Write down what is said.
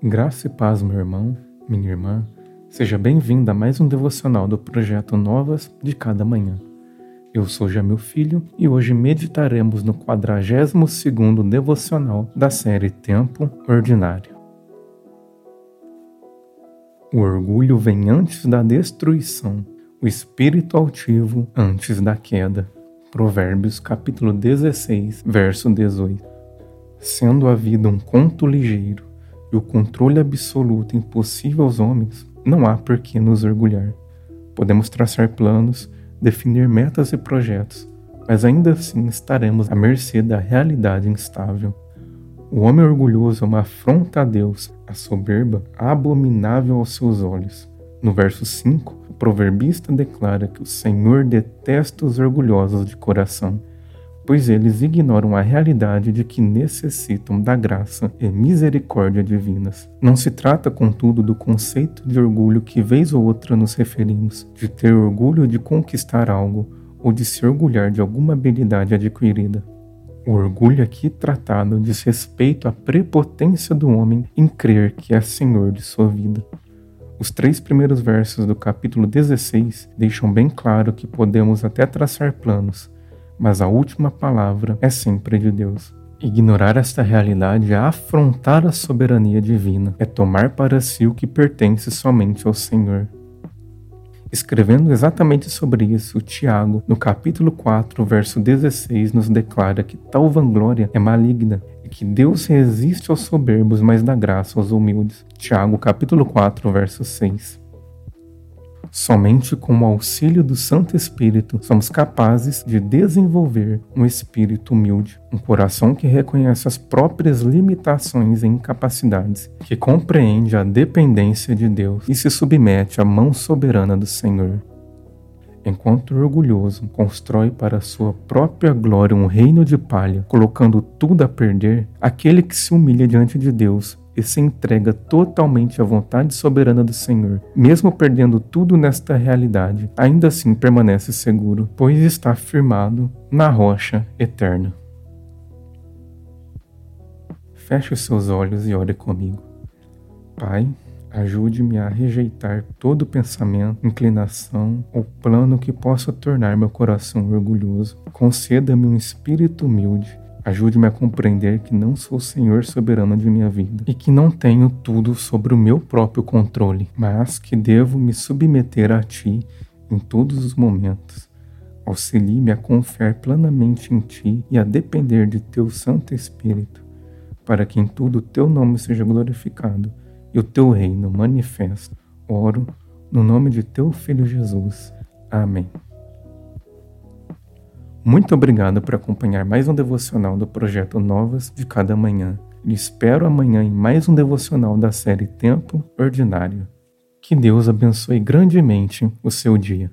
Graça e paz, meu irmão, minha irmã. Seja bem-vindo a mais um devocional do projeto Novas de Cada Manhã. Eu sou Jamil Filho e hoje meditaremos no 42º devocional da série Tempo Ordinário. O orgulho vem antes da destruição, o espírito altivo antes da queda. Provérbios capítulo 16, verso 18. Sendo a vida um conto ligeiro, e o controle absoluto impossível aos homens, não há por que nos orgulhar. Podemos traçar planos, definir metas e projetos, mas ainda assim estaremos à mercê da realidade instável. O homem orgulhoso é uma afronta a Deus, a soberba abominável aos seus olhos. No verso 5, o proverbista declara que o Senhor detesta os orgulhosos de coração pois eles ignoram a realidade de que necessitam da graça e misericórdia divinas. Não se trata, contudo, do conceito de orgulho que vez ou outra nos referimos, de ter orgulho de conquistar algo ou de se orgulhar de alguma habilidade adquirida. O orgulho aqui tratado diz respeito à prepotência do homem em crer que é senhor de sua vida. Os três primeiros versos do capítulo 16 deixam bem claro que podemos até traçar planos, mas a última palavra é sempre de Deus. Ignorar esta realidade é afrontar a soberania divina, é tomar para si o que pertence somente ao Senhor. Escrevendo exatamente sobre isso, Tiago, no capítulo 4, verso 16, nos declara que tal vanglória é maligna e que Deus resiste aos soberbos, mas dá graça aos humildes. Tiago, capítulo 4, verso 6. Somente com o auxílio do Santo Espírito somos capazes de desenvolver um espírito humilde, um coração que reconhece as próprias limitações e incapacidades, que compreende a dependência de Deus e se submete à mão soberana do Senhor. Enquanto orgulhoso constrói para sua própria glória um reino de palha, colocando tudo a perder, aquele que se humilha diante de Deus e se entrega totalmente à vontade soberana do Senhor, mesmo perdendo tudo nesta realidade, ainda assim permanece seguro, pois está firmado na rocha eterna. Feche os seus olhos e ore comigo. Pai, ajude-me a rejeitar todo pensamento, inclinação ou plano que possa tornar meu coração orgulhoso. Conceda-me um espírito humilde Ajude-me a compreender que não sou o Senhor soberano de minha vida e que não tenho tudo sobre o meu próprio controle, mas que devo me submeter a Ti em todos os momentos. Auxilie-me a confiar plenamente em Ti e a depender de Teu Santo Espírito, para que em tudo Teu nome seja glorificado e o Teu reino manifesto. Oro no nome de Teu Filho Jesus. Amém. Muito obrigado por acompanhar mais um devocional do projeto Novas de Cada Manhã. E espero amanhã em mais um devocional da série Tempo Ordinário. Que Deus abençoe grandemente o seu dia.